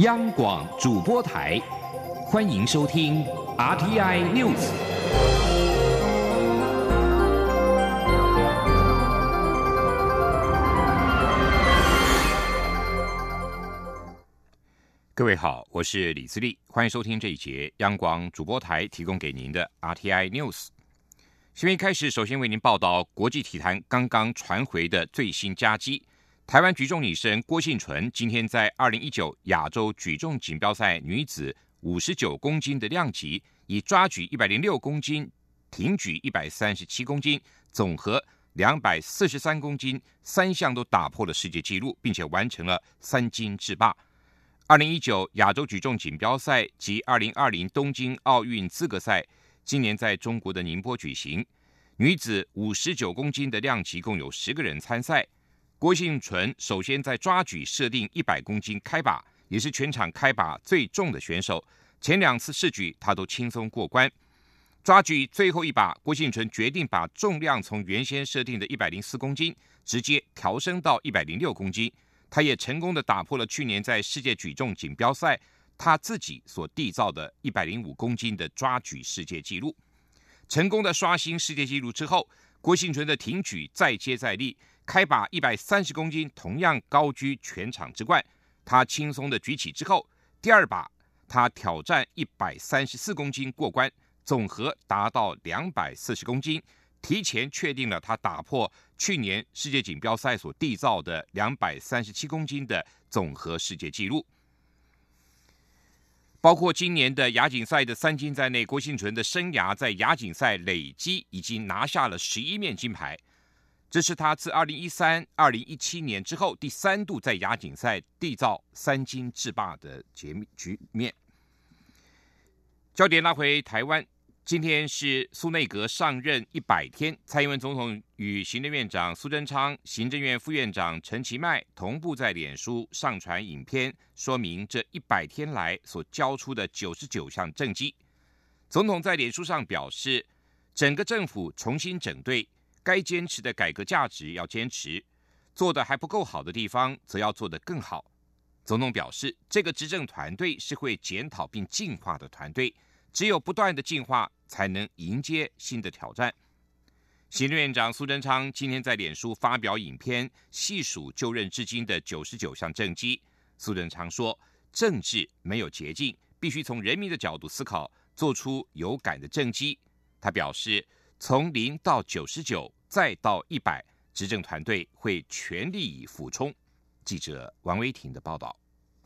央广主播台，欢迎收听 RTI News。各位好，我是李自立，欢迎收听这一节央广主播台提供给您的 RTI News。新闻开始，首先为您报道国际体坛刚刚传回的最新佳绩。台湾举重女神郭幸纯今天在二零一九亚洲举重锦标赛女子五十九公斤的量级，以抓举一百零六公斤、挺举一百三十七公斤、总和两百四十三公斤三项都打破了世界纪录，并且完成了三金制霸。二零一九亚洲举重锦标赛及二零二零东京奥运资格赛今年在中国的宁波举行，女子五十九公斤的量级共有十个人参赛。郭幸纯首先在抓举设定一百公斤开把，也是全场开把最重的选手。前两次试举他都轻松过关。抓举最后一把，郭幸纯决定把重量从原先设定的一百零四公斤直接调升到一百零六公斤。他也成功的打破了去年在世界举重锦标赛他自己所缔造的一百零五公斤的抓举世界纪录。成功的刷新世界纪录之后，郭幸纯的挺举再接再厉。开把一百三十公斤，同样高居全场之冠。他轻松的举起之后，第二把他挑战一百三十四公斤过关，总和达到两百四十公斤，提前确定了他打破去年世界锦标赛所缔造的两百三十七公斤的总和世界纪录。包括今年的亚锦赛的三金在内，郭幸存的生涯在亚锦赛累积已经拿下了十一面金牌。这是他自二零一三、二零一七年之后第三度在亚锦赛缔造三金制霸的局局面。焦点拉回台湾，今天是苏内阁上任一百天，蔡英文总统与行政院长苏贞昌、行政院副院长陈其迈同步在脸书上传影片，说明这一百天来所交出的九十九项政绩。总统在脸书上表示，整个政府重新整队。该坚持的改革价值要坚持，做的还不够好的地方，则要做得更好。总统表示，这个执政团队是会检讨并进化的团队，只有不断的进化，才能迎接新的挑战。行政院长苏贞昌今天在脸书发表影片，细数就任至今的九十九项政绩。苏贞昌说：“政治没有捷径，必须从人民的角度思考，做出有感的政绩。”他表示，从零到九十九。再到一百，执政团队会全力以赴冲。记者王威婷的报道。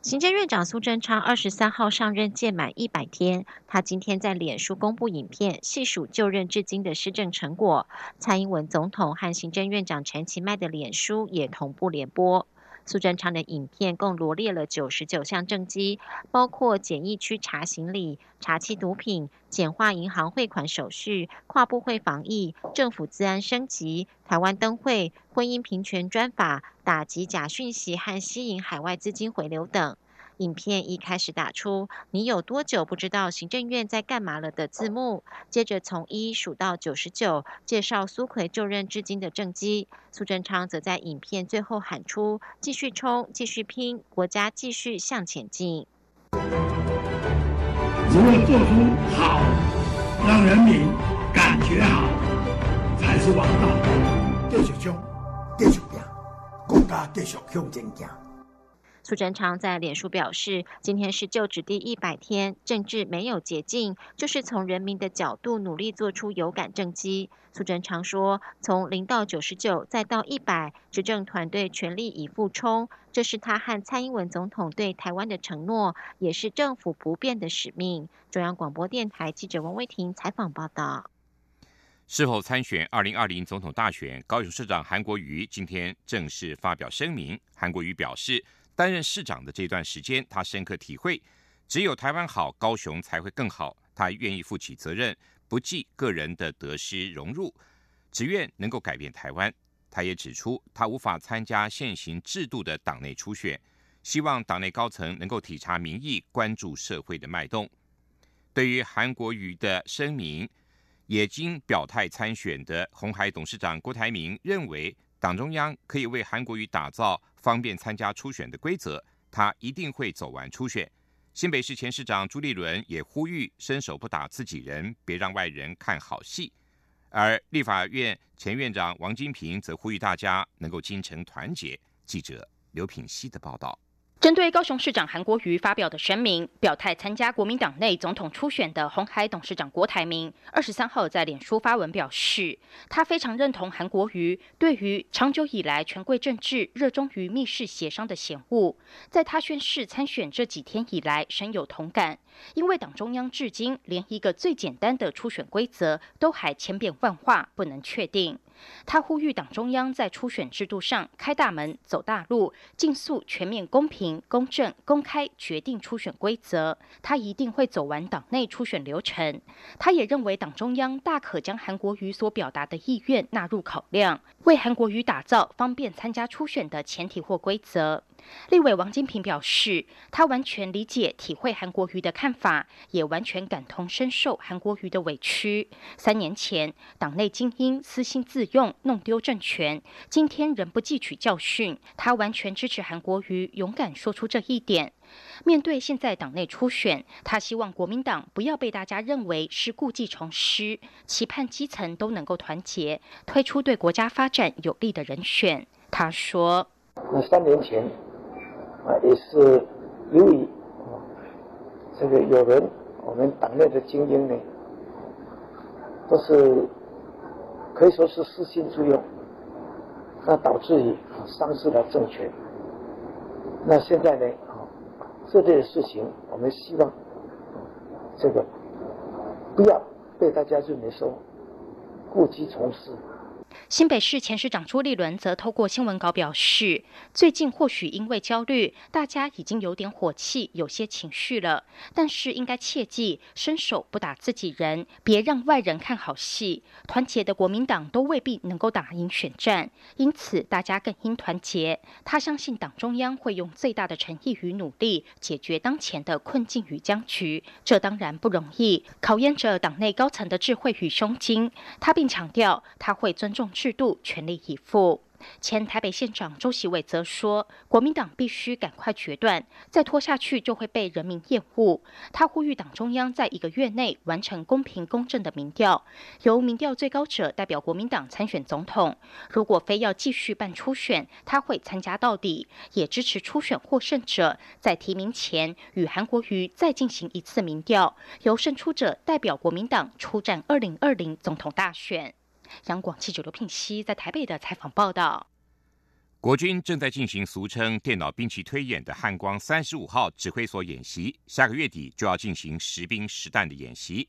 行政院长苏贞昌二十三号上任届满一百天，他今天在脸书公布影片，细数就任至今的施政成果。蔡英文总统和行政院长陈其迈的脸书也同步联播。苏贞昌的影片共罗列了九十九项政绩，包括检疫区查行李、查缉毒品、简化银行汇款手续、跨部会防疫、政府治安升级、台湾灯会、婚姻平权专法、打击假讯息和吸引海外资金回流等。影片一开始打出“你有多久不知道行政院在干嘛了”的字幕，接着从一数到九十九，介绍苏奎就任至今的政绩。苏贞昌则在影片最后喊出：“继续冲，继续拼，国家继续向前进。”只有做出好，让人民感觉好，才是王道。继续冲，继续拼，国家继续向前行。苏贞昌在脸书表示，今天是就职第一百天，政治没有捷径，就是从人民的角度努力做出有感政绩。苏贞昌说，从零到九十九，再到一百，执政团队全力以赴冲，这是他和蔡英文总统对台湾的承诺，也是政府不变的使命。中央广播电台记者王威婷采访报道。事后参选二零二零总统大选，高雄市长韩国瑜今天正式发表声明。韩国瑜表示。担任市长的这段时间，他深刻体会，只有台湾好，高雄才会更好。他愿意负起责任，不计个人的得失荣辱，只愿能够改变台湾。他也指出，他无法参加现行制度的党内初选，希望党内高层能够体察民意，关注社会的脉动。对于韩国瑜的声明，也经表态参选的红海董事长郭台铭认为。党中央可以为韩国瑜打造方便参加初选的规则，他一定会走完初选。新北市前市长朱立伦也呼吁伸手不打自己人，别让外人看好戏。而立法院前院长王金平则呼吁大家能够精诚团结。记者刘品希的报道。针对高雄市长韩国瑜发表的声明，表态参加国民党内总统初选的红海董事长郭台铭，二十三号在脸书发文表示，他非常认同韩国瑜对于长久以来权贵政治热衷于密室协商的嫌恶，在他宣誓参选这几天以来深有同感，因为党中央至今连一个最简单的初选规则都还千变万化，不能确定。他呼吁党中央在初选制度上开大门、走大路，尽速全面、公平、公正、公开决定初选规则。他一定会走完党内初选流程。他也认为党中央大可将韩国瑜所表达的意愿纳入考量，为韩国瑜打造方便参加初选的前提或规则。立委王金平表示，他完全理解、体会韩国瑜的看法，也完全感同身受韩国瑜的委屈。三年前，党内精英私心自用，弄丢政权，今天仍不汲取教训。他完全支持韩国瑜勇敢说出这一点。面对现在党内初选，他希望国民党不要被大家认为是故技重施，期盼基层都能够团结，推出对国家发展有利的人选。他说：“那三年前。”啊，也是由于啊，这个有人，我们党内的精英呢，都是可以说是私心作用，那导致于啊丧失了政权。那现在呢，啊，这类的事情，我们希望这个不要被大家认为说故技重施。新北市前市长朱立伦则透过新闻稿表示，最近或许因为焦虑，大家已经有点火气，有些情绪了。但是应该切记，伸手不打自己人，别让外人看好戏。团结的国民党都未必能够打赢选战，因此大家更应团结。他相信党中央会用最大的诚意与努力，解决当前的困境与僵局。这当然不容易，考验着党内高层的智慧与胸襟。他并强调，他会尊重。种制度全力以赴。前台北县长周习伟则说：“国民党必须赶快决断，再拖下去就会被人民厌恶。”他呼吁党中央在一个月内完成公平公正的民调，由民调最高者代表国民党参选总统。如果非要继续办初选，他会参加到底，也支持初选获胜者在提名前与韩国瑜再进行一次民调，由胜出者代表国民党出战二零二零总统大选。央广记者刘聘熙在台北的采访报道：国军正在进行俗称“电脑兵器推演”的汉光三十五号指挥所演习，下个月底就要进行实兵实弹的演习。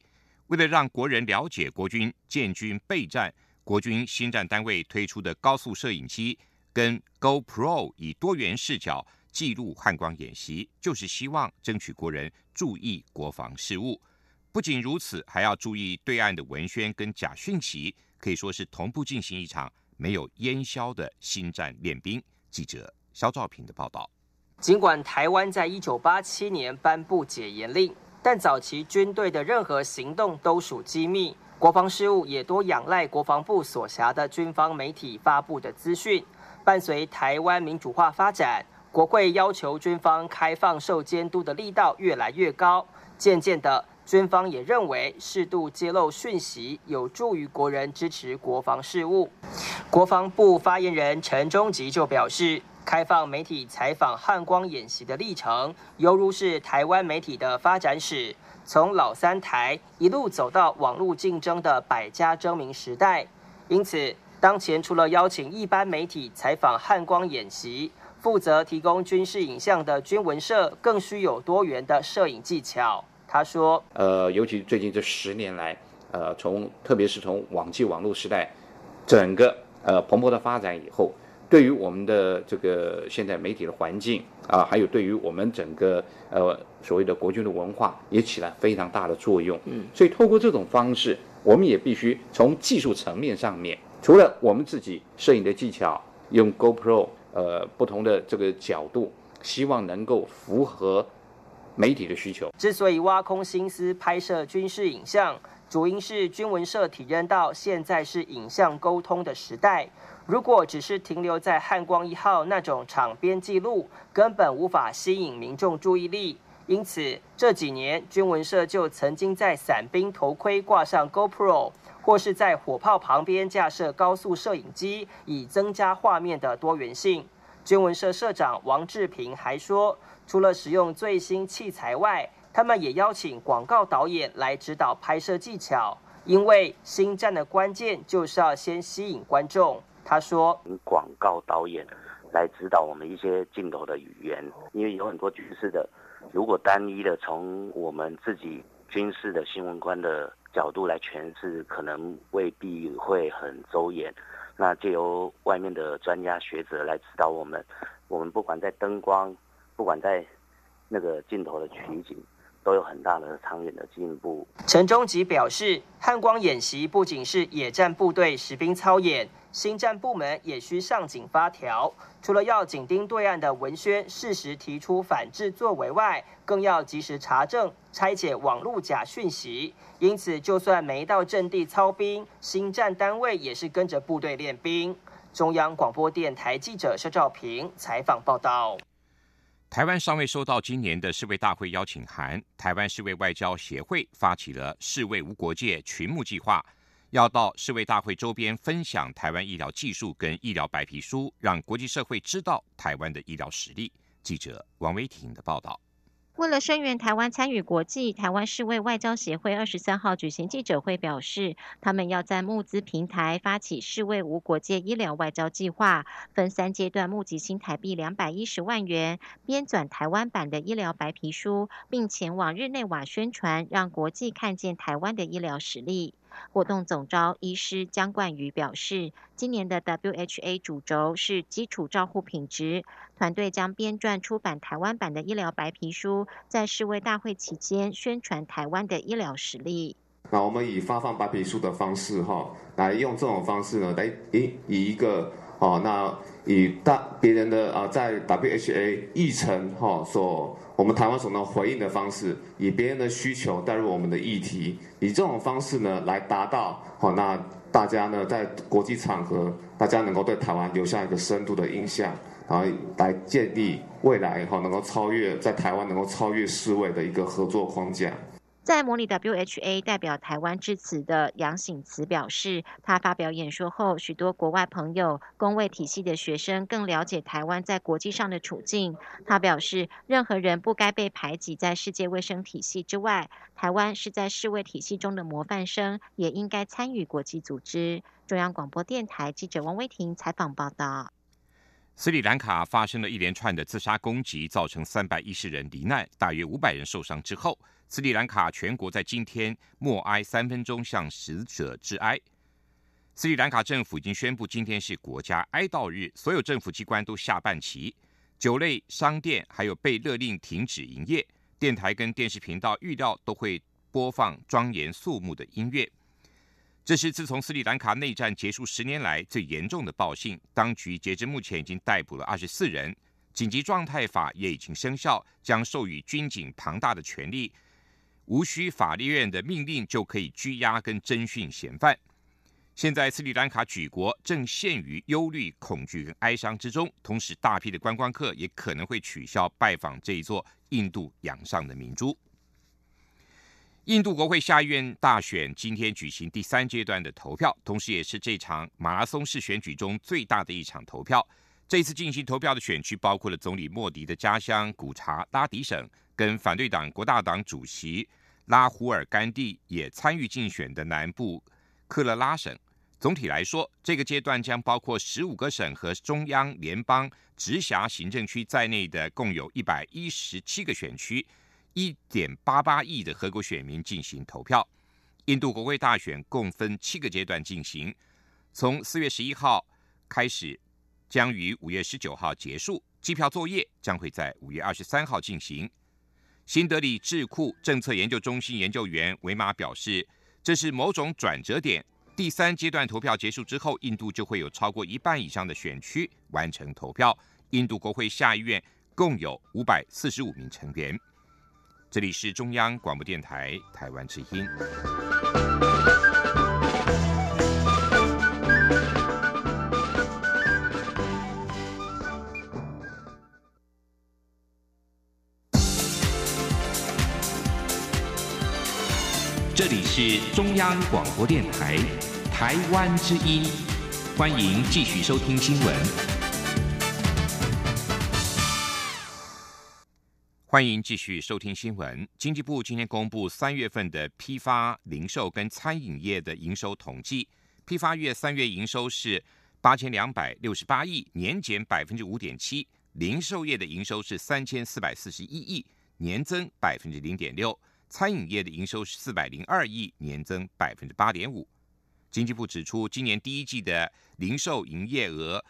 为了让国人了解国军建军备战，国军新战单位推出的高速摄影机跟 GoPro 以多元视角记录汉光演习，就是希望争取国人注意国防事务。不仅如此，还要注意对岸的文宣跟假讯息。可以说是同步进行一场没有烟消的新战练兵。记者肖兆平的报道。尽管台湾在一九八七年颁布解严令，但早期军队的任何行动都属机密，国防事务也多仰赖国防部所辖的军方媒体发布的资讯。伴随台湾民主化发展，国会要求军方开放受监督的力道越来越高，渐渐的。军方也认为，适度揭露讯息有助于国人支持国防事务。国防部发言人陈忠吉就表示，开放媒体采访汉光演习的历程，犹如是台湾媒体的发展史，从老三台一路走到网络竞争的百家争鸣时代。因此，当前除了邀请一般媒体采访汉光演习，负责提供军事影像的军文社更需有多元的摄影技巧。他说：“呃，尤其最近这十年来，呃，从特别是从网际网络时代，整个呃蓬勃的发展以后，对于我们的这个现在媒体的环境啊，还有对于我们整个呃所谓的国军的文化，也起了非常大的作用。嗯，所以透过这种方式，我们也必须从技术层面上面，除了我们自己摄影的技巧，用 GoPro 呃不同的这个角度，希望能够符合。”媒体的需求之所以挖空心思拍摄军事影像，主因是军文社体认到现在是影像沟通的时代。如果只是停留在汉光一号那种场边记录，根本无法吸引民众注意力。因此这几年，军文社就曾经在伞兵头盔挂上 GoPro，或是在火炮旁边架设高速摄影机，以增加画面的多元性。军文社社长王志平还说，除了使用最新器材外，他们也邀请广告导演来指导拍摄技巧，因为新战的关键就是要先吸引观众。他说：“广告导演来指导我们一些镜头的语言，因为有很多军事的，如果单一的从我们自己军事的新闻官的角度来诠释，可能未必会很周延。那借由外面的专家学者来指导我们，我们不管在灯光，不管在那个镜头的取景。”都有很大的长远的进步。陈忠吉表示，汉光演习不仅是野战部队实兵操演，新战部门也需上紧发条。除了要紧盯对岸的文宣，适时提出反制作为外，更要及时查证、拆解网络假讯息。因此，就算没到阵地操兵，新战单位也是跟着部队练兵。中央广播电台记者肖兆平采访报道。台湾尚未收到今年的世卫大会邀请函。台湾世卫外交协会发起了“世卫无国界”群募计划，要到世卫大会周边分享台湾医疗技术跟医疗白皮书，让国际社会知道台湾的医疗实力。记者王维婷的报道。为了声援台湾参与国际，台湾世卫外交协会二十三号举行记者会，表示他们要在募资平台发起世卫无国界医疗外交计划，分三阶段募集新台币两百一十万元，编纂台湾版的医疗白皮书，并前往日内瓦宣传，让国际看见台湾的医疗实力。活动总召医师江冠宇表示，今年的 WHA 主轴是基础照护品质，团队将编撰出版台湾版的医疗白皮书，在世卫大会期间宣传台湾的医疗实力。那我们以发放白皮书的方式，哈，来用这种方式呢，来以以一个。哦，那以大别人的啊，在 WHA 议程哈所我们台湾所能回应的方式，以别人的需求带入我们的议题，以这种方式呢来达到好，那大家呢在国际场合，大家能够对台湾留下一个深度的印象，然后来建立未来哈能够超越在台湾能够超越世卫的一个合作框架。在模拟 WHA 代表台湾致辞的杨醒慈表示，他发表演说后，许多国外朋友、公卫体系的学生更了解台湾在国际上的处境。他表示，任何人不该被排挤在世界卫生体系之外。台湾是在世卫体系中的模范生，也应该参与国际组织。中央广播电台记者王威婷采访报道。斯里兰卡发生了一连串的自杀攻击，造成三百一十人罹难，大约五百人受伤之后。斯里兰卡全国在今天默哀三分钟，向死者致哀。斯里兰卡政府已经宣布，今天是国家哀悼日，所有政府机关都下半旗，酒类商店还有被勒令停止营业。电台跟电视频道预料都会播放庄严肃穆的音乐。这是自从斯里兰卡内战结束十年来最严重的暴信。当局截至目前已经逮捕了二十四人，紧急状态法也已经生效，将授予军警庞大的权力。无需法律院的命令就可以拘押跟侦讯嫌犯。现在斯里兰卡举国正陷于忧虑、恐惧跟哀伤之中，同时大批的观光客也可能会取消拜访这一座印度洋上的明珠。印度国会下议院大选今天举行第三阶段的投票，同时也是这场马拉松式选举中最大的一场投票。这次进行投票的选区包括了总理莫迪的家乡古查拉迪省。跟反对党国大党主席拉胡尔甘地也参与竞选的南部克勒拉省。总体来说，这个阶段将包括十五个省和中央联邦直辖行政区在内的共有一百一十七个选区，一点八八亿的合国选民进行投票。印度国会大选共分七个阶段进行，从四月十一号开始，将于五月十九号结束。机票作业将会在五月二十三号进行。新德里智库政策研究中心研究员维马表示，这是某种转折点。第三阶段投票结束之后，印度就会有超过一半以上的选区完成投票。印度国会下议院共有五百四十五名成员。这里是中央广播电台台湾之音。里是中央广播电台台湾之音，欢迎继续收听新闻。欢迎继续收听新闻。经济部今天公布三月份的批发、零售跟餐饮业的营收统计。批发业三月营收是八千两百六十八亿，年减百分之五点七；零售业的营收是三千四百四十一亿，年增百分之零点六；餐饮业的营收是四百零二亿，年增百分之八点五。经济部指出，今年第一季的零售营业额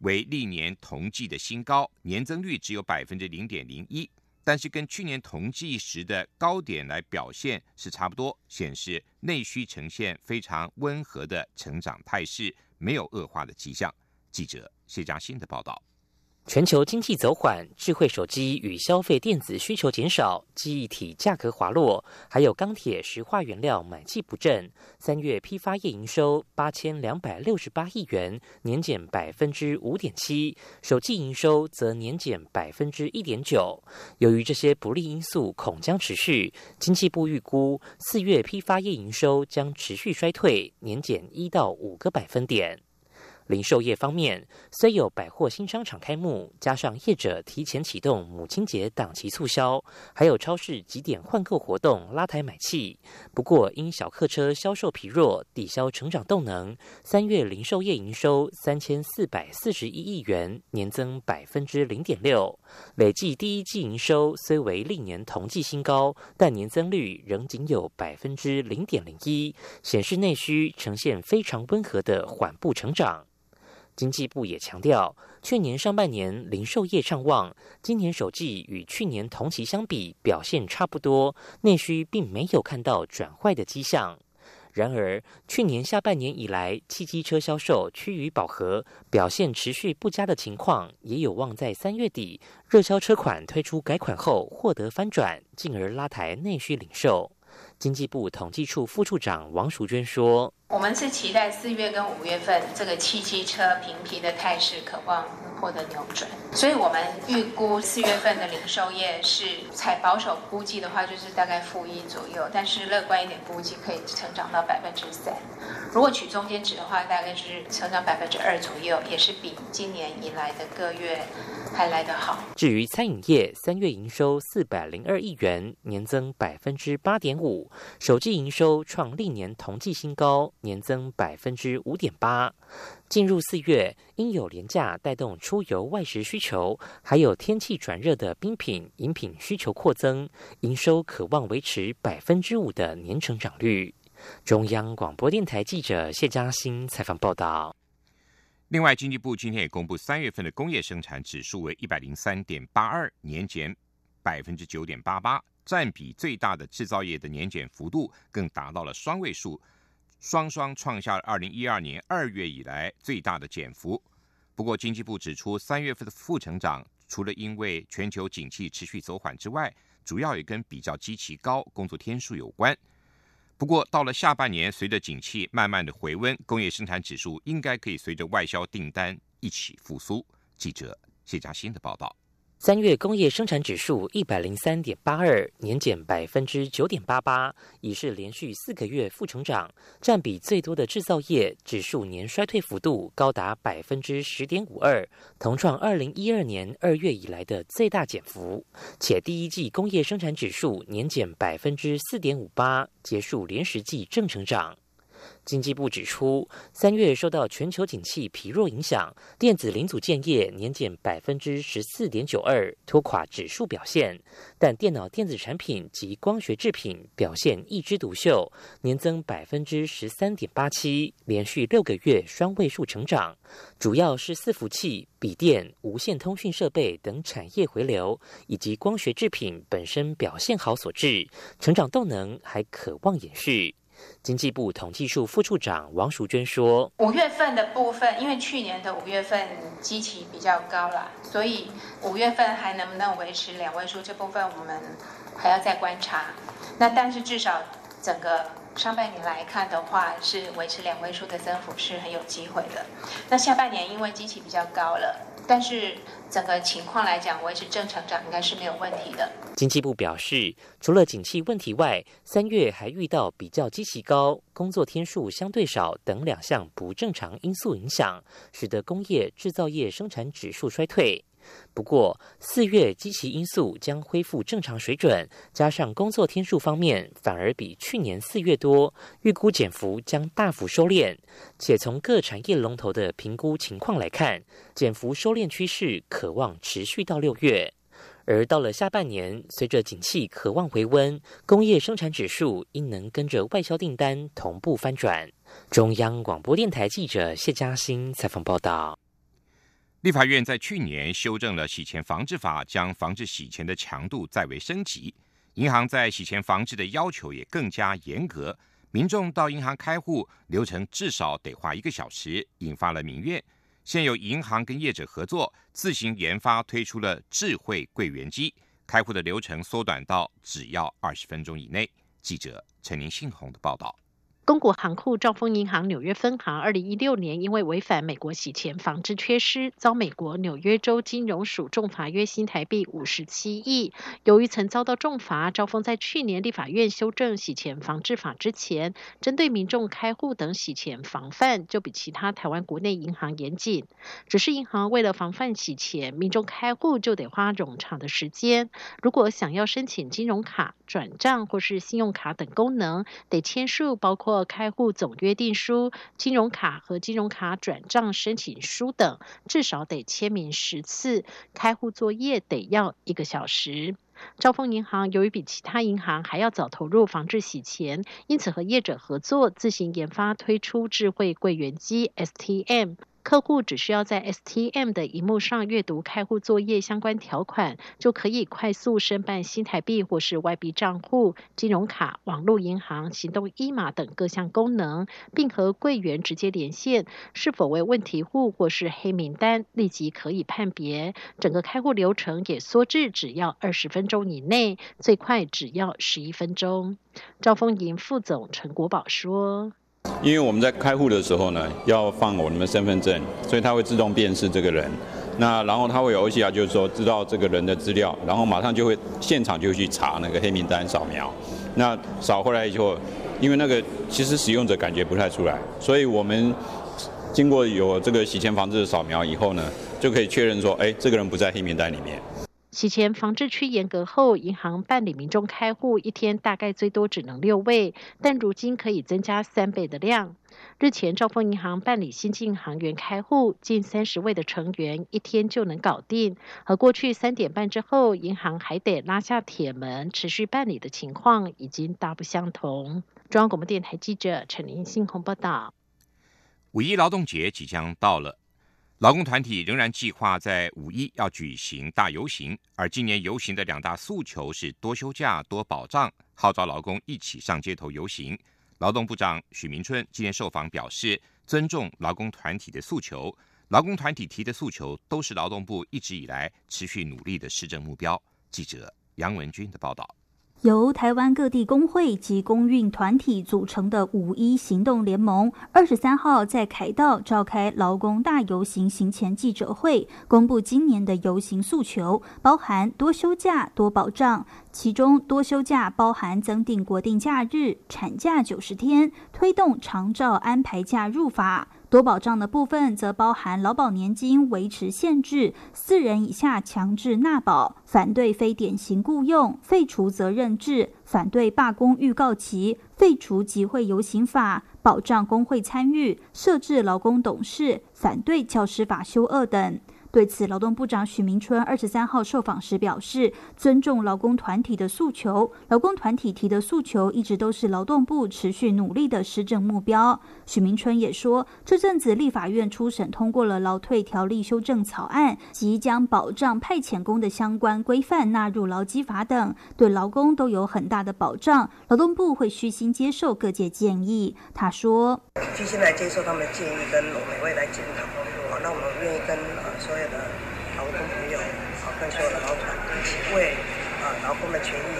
为历年同季的新高，年增率只有百分之零点零一。但是跟去年同季时的高点来表现是差不多，显示内需呈现非常温和的成长态势，没有恶化的迹象。记者谢佳欣的报道。全球经济走缓，智慧手机与消费电子需求减少，记忆体价格滑落，还有钢铁、石化原料买气不振。三月批发业营收八千两百六十八亿元，年减百分之五点七；首季营收则年减百分之一点九。由于这些不利因素恐将持续，经济部预估四月批发业营收将持续衰退，年减一到五个百分点。零售业方面，虽有百货新商场开幕，加上业者提前启动母亲节档期促销，还有超市几点换购活动拉抬买气。不过，因小客车销售疲弱，抵消成长动能，三月零售业营收三千四百四十一亿元，年增百分之零点六。累计第一季营收虽为历年同季新高，但年增率仍仅有百分之零点零一，显示内需呈现非常温和的缓步成长。经济部也强调，去年上半年零售业畅旺，今年首季与去年同期相比表现差不多，内需并没有看到转坏的迹象。然而，去年下半年以来，汽机车销售趋于饱和，表现持续不佳的情况，也有望在三月底热销车款推出改款后获得翻转，进而拉抬内需零售。经济部统计处副处长王淑娟说。我们是期待四月跟五月份这个汽机车平皮的态势，渴望获得扭转。所以我们预估四月份的零售业是采保守估计的话，就是大概负一左右，但是乐观一点估计可以成长到百分之三。如果取中间值的话，大概是成长百分之二左右，也是比今年以来的个月还来得好。至于餐饮业，三月营收四百零二亿元，年增百分之八点五，首季营收创历年同季新高。年增百分之五点八。进入四月，因有廉价带动出游外食需求，还有天气转热的冰品饮品需求扩增，营收可望维持百分之五的年成长率。中央广播电台记者谢嘉欣采访报道。另外，经济部今天也公布三月份的工业生产指数为一百零三点八二，年减百分之九点八八，占比最大的制造业的年减幅度更达到了双位数。双双创下了二零一二年二月以来最大的减幅。不过，经济部指出，三月份的负成长，除了因为全球景气持续走缓之外，主要也跟比较极其高工作天数有关。不过，到了下半年，随着景气慢慢的回温，工业生产指数应该可以随着外销订单一起复苏。记者谢佳欣的报道。三月工业生产指数一百零三点八二，年减百分之九点八八，已是连续四个月负成长。占比最多的制造业指数年衰退幅度高达百分之十点五二，同创二零一二年二月以来的最大减幅。且第一季工业生产指数年减百分之四点五八，结束连十季正成长。经济部指出，三月受到全球景气疲弱影响，电子零组件业年减百分之十四点九二，拖垮指数表现。但电脑电子产品及光学制品表现一枝独秀，年增百分之十三点八七，连续六个月双位数成长。主要是伺服器、笔电、无线通讯设备等产业回流，以及光学制品本身表现好所致，成长动能还可望延续。经济部统计处副处长王淑娟说：“五月份的部分，因为去年的五月份基期比较高了，所以五月份还能不能维持两位数，这部分我们还要再观察。那但是至少整个上半年来看的话，是维持两位数的增幅是很有机会的。那下半年因为基期比较高了，但是整个情况来讲，维持正成长应该是没有问题的。经济部表示，除了景气问题外，三月还遇到比较积极高、工作天数相对少等两项不正常因素影响，使得工业制造业生产指数衰退。不过，四月基期因素将恢复正常水准，加上工作天数方面反而比去年四月多，预估减幅将大幅收敛。且从各产业龙头的评估情况来看，减幅收敛趋势可望持续到六月。而到了下半年，随着景气渴望回温，工业生产指数应能跟着外销订单同步翻转。中央广播电台记者谢嘉欣采访报道。立法院在去年修正了洗钱防治法，将防治洗钱的强度再为升级。银行在洗钱防治的要求也更加严格，民众到银行开户流程至少得花一个小时，引发了民怨。现有银行跟业者合作，自行研发推出了智慧柜员机，开户的流程缩短到只要二十分钟以内。记者陈林信宏的报道。公股行库兆丰银行纽约分行，二零一六年因为违反美国洗钱防治缺失，遭美国纽约州金融署重罚约新台币五十七亿。由于曾遭到重罚，兆丰在去年立法院修正洗钱防治法之前，针对民众开户等洗钱防范就比其他台湾国内银行严谨。只是银行为了防范洗钱，民众开户就得花冗长的时间。如果想要申请金融卡、转账或是信用卡等功能，得签署包括。开户总约定书、金融卡和金融卡转账申请书等，至少得签名十次。开户作业得要一个小时。兆丰银行由于比其他银行还要早投入防治洗钱，因此和业者合作，自行研发推出智慧柜员机 STM。客户只需要在 STM 的荧幕上阅读开户作业相关条款，就可以快速申办新台币或是外币账户、金融卡、网络银行、行动一码等各项功能，并和柜员直接连线，是否为问题户或是黑名单，立即可以判别。整个开户流程也缩至只要二十分钟以内，最快只要十一分钟。兆丰银副总陈国宝说。因为我们在开户的时候呢，要放我们的身份证，所以它会自动辨识这个人。那然后它会有 OCR，就是说知道这个人的资料，然后马上就会现场就去查那个黑名单扫描。那扫回来以后，因为那个其实使用者感觉不太出来，所以我们经过有这个洗钱防治的扫描以后呢，就可以确认说，哎，这个人不在黑名单里面。洗钱防治区严格后，银行办理民众开户一天大概最多只能六位，但如今可以增加三倍的量。日前，兆丰银行办理新进行员开户，近三十位的成员一天就能搞定。和过去三点半之后，银行还得拉下铁门持续办理的情况，已经大不相同。中央广播电台记者陈林信鸿报道。五一劳动节即将到了。劳工团体仍然计划在五一要举行大游行，而今年游行的两大诉求是多休假、多保障，号召劳工一起上街头游行。劳动部长许明春今天受访表示，尊重劳工团体的诉求，劳工团体提的诉求都是劳动部一直以来持续努力的施政目标。记者杨文军的报道。由台湾各地工会及公运团体组成的五一行动联盟，二十三号在凯道召开劳工大游行行前记者会，公布今年的游行诉求，包含多休假、多保障。其中多休假包含增订国定假日、产假九十天，推动长照安排假入法。多保障的部分则包含劳保年金维持限制、四人以下强制纳保、反对非典型雇用、废除责任制、反对罢工预告期、废除集会游行法、保障工会参与、设置劳工董事、反对教师法修二等。对此，劳动部长许明春二十三号受访时表示，尊重劳工团体的诉求，劳工团体提的诉求一直都是劳动部持续努力的施政目标。许明春也说，这阵子立法院初审通过了劳退条例修正草案，即将保障派遣工的相关规范纳入劳基法等，对劳工都有很大的保障。劳动部会虚心接受各界建议。他说，虚心来接受他们的建议，跟我们未来检讨。那我们愿意跟。所有的劳工朋友，啊，跟所有的劳团一起为啊劳工的权益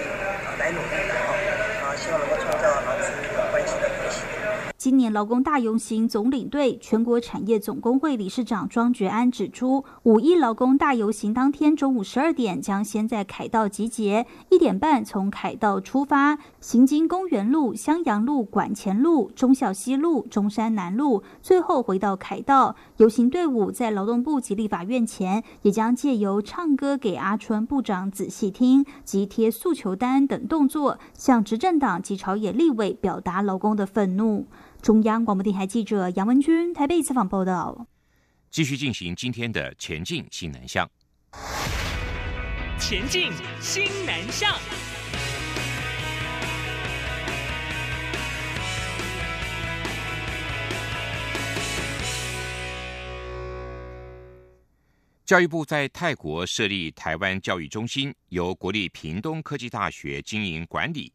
今年劳工大游行总领队、全国产业总工会理事长庄觉安指出，五一劳工大游行当天中午十二点将先在凯道集结，一点半从凯道出发，行经公园路、襄阳路、管前路、忠孝西路、中山南路，最后回到凯道。游行队伍在劳动部及立法院前，也将借由唱歌给阿春部长仔细听及贴诉求单等动作，向执政党及朝野立委表达劳工的愤怒。中央广播电台记者杨文君台北采访报道。继续进行今天的前进新南向。前进新南向。教育部在泰国设立台湾教育中心，由国立屏东科技大学经营管理。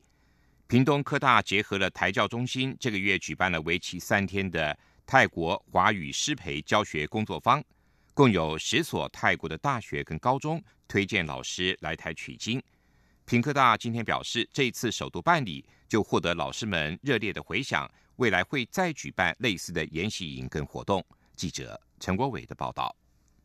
屏东科大结合了台教中心，这个月举办了为期三天的泰国华语师培教学工作坊，共有十所泰国的大学跟高中推荐老师来台取经。屏科大今天表示，这一次首度办理就获得老师们热烈的回响，未来会再举办类似的研习营跟活动。记者陈国伟的报道。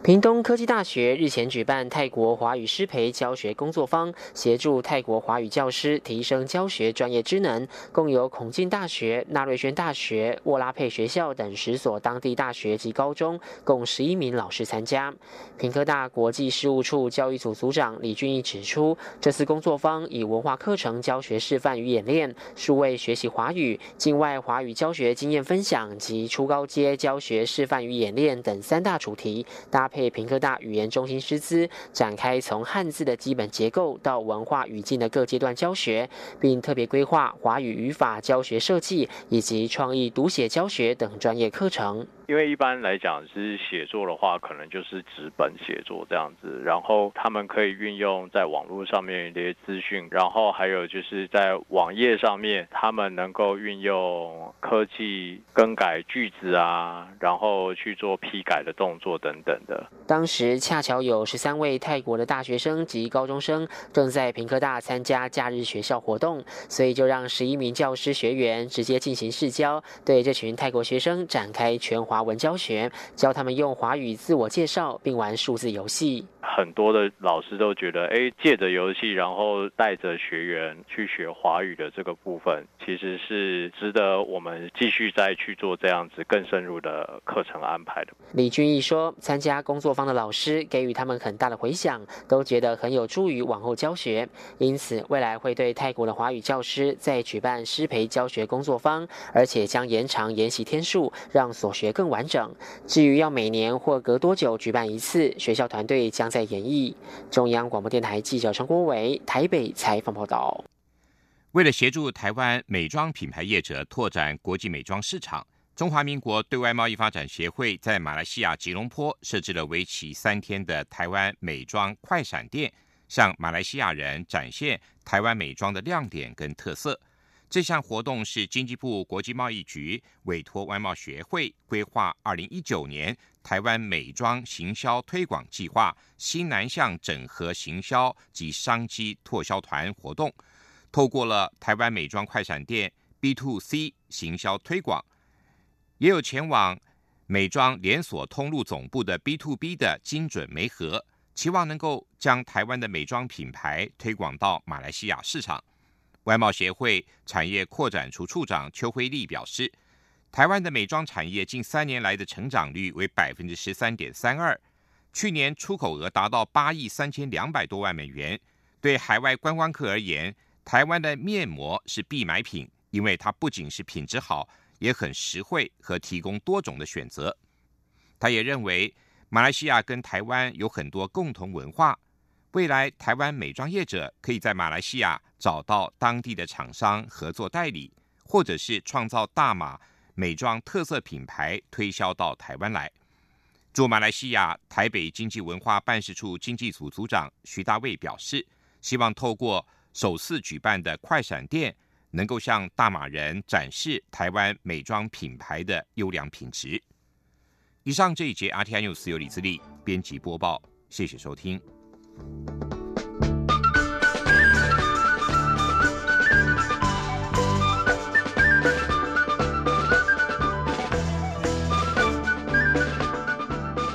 屏东科技大学日前举办泰国华语师培教学工作坊，协助泰国华语教师提升教学专业知能。共有孔敬大学、纳瑞轩大学、沃拉佩学校等十所当地大学及高中，共十一名老师参加。屏科大国际事务处教育组组长李俊义指出，这次工作坊以文化课程教学示范与演练、数位学习华语、境外华语教学经验分享及初高阶教学示范与演练等三大主题，搭配平科大语言中心师资，展开从汉字的基本结构到文化语境的各阶段教学，并特别规划华语语法教学设计以及创意读写教学等专业课程。因为一般来讲，是写作的话，可能就是纸本写作这样子。然后他们可以运用在网络上面一些资讯，然后还有就是在网页上面，他们能够运用科技更改句子啊，然后去做批改的动作等等的。当时恰巧有十三位泰国的大学生及高中生正在平科大参加假日学校活动，所以就让十一名教师学员直接进行试教，对这群泰国学生展开全华。文教学，教他们用华语自我介绍，并玩数字游戏。很多的老师都觉得，哎，借着游戏，然后带着学员去学华语的这个部分，其实是值得我们继续再去做这样子更深入的课程安排的。李俊义说，参加工作坊的老师给予他们很大的回响，都觉得很有助于往后教学，因此未来会对泰国的华语教师再举办师培教学工作坊，而且将延长研习天数，让所学更完整。至于要每年或隔多久举办一次，学校团队将在在演绎。中央广播电台记者陈国伟台北采访报道。为了协助台湾美妆品牌业者拓展国际美妆市场，中华民国对外贸易发展协会在马来西亚吉隆坡设置了为期三天的台湾美妆快闪店，向马来西亚人展现台湾美妆的亮点跟特色。这项活动是经济部国际贸易局委托外贸学会规划二零一九年台湾美妆行销推广计划新南向整合行销及商机拓销团活动，透过了台湾美妆快闪店 B to C 行销推广，也有前往美妆连锁通路总部的 B to B 的精准媒合，期望能够将台湾的美妆品牌推广到马来西亚市场。外贸协会产业扩展处处长邱辉丽表示，台湾的美妆产业近三年来的成长率为百分之十三点三二，去年出口额达到八亿三千两百多万美元。对海外观光客而言，台湾的面膜是必买品，因为它不仅是品质好，也很实惠和提供多种的选择。他也认为，马来西亚跟台湾有很多共同文化。未来，台湾美妆业者可以在马来西亚找到当地的厂商合作代理，或者是创造大马美妆特色品牌推销到台湾来。驻马来西亚台北经济文化办事处经济组组长徐大卫表示，希望透过首次举办的快闪店，能够向大马人展示台湾美妆品牌的优良品质。以上这一节 RTI News 由李自力编辑播报，谢谢收听。